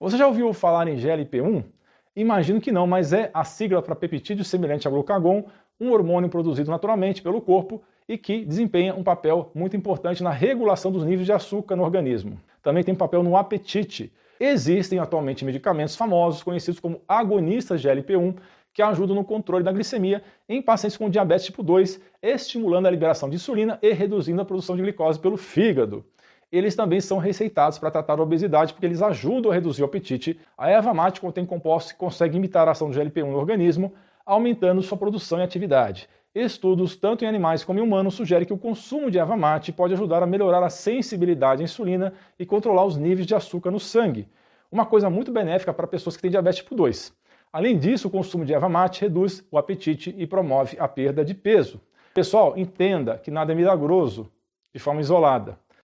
Você já ouviu falar em GLP-1? Imagino que não, mas é a sigla para peptídeo semelhante a glucagon, um hormônio produzido naturalmente pelo corpo e que desempenha um papel muito importante na regulação dos níveis de açúcar no organismo. Também tem papel no apetite. Existem atualmente medicamentos famosos conhecidos como agonistas de GLP-1 que ajudam no controle da glicemia em pacientes com diabetes tipo 2, estimulando a liberação de insulina e reduzindo a produção de glicose pelo fígado. Eles também são receitados para tratar a obesidade porque eles ajudam a reduzir o apetite. A erva mate contém compostos que conseguem imitar a ação do GLP-1 no organismo, aumentando sua produção e atividade. Estudos, tanto em animais como em humanos, sugerem que o consumo de erva mate pode ajudar a melhorar a sensibilidade à insulina e controlar os níveis de açúcar no sangue. Uma coisa muito benéfica para pessoas que têm diabetes tipo 2. Além disso, o consumo de erva mate reduz o apetite e promove a perda de peso. Pessoal, entenda que nada é milagroso de forma isolada.